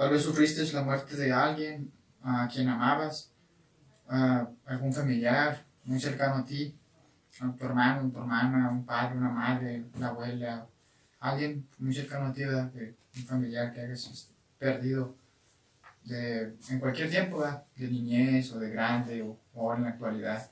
Tal vez sufriste la muerte de alguien a quien amabas, a algún familiar muy cercano a ti, a tu hermano, a tu hermana, un padre, una madre, una abuela, alguien muy cercano a ti, ¿verdad? Un familiar que hayas perdido de, en cualquier tiempo, ¿verdad? de niñez o de grande o, o ahora en la actualidad.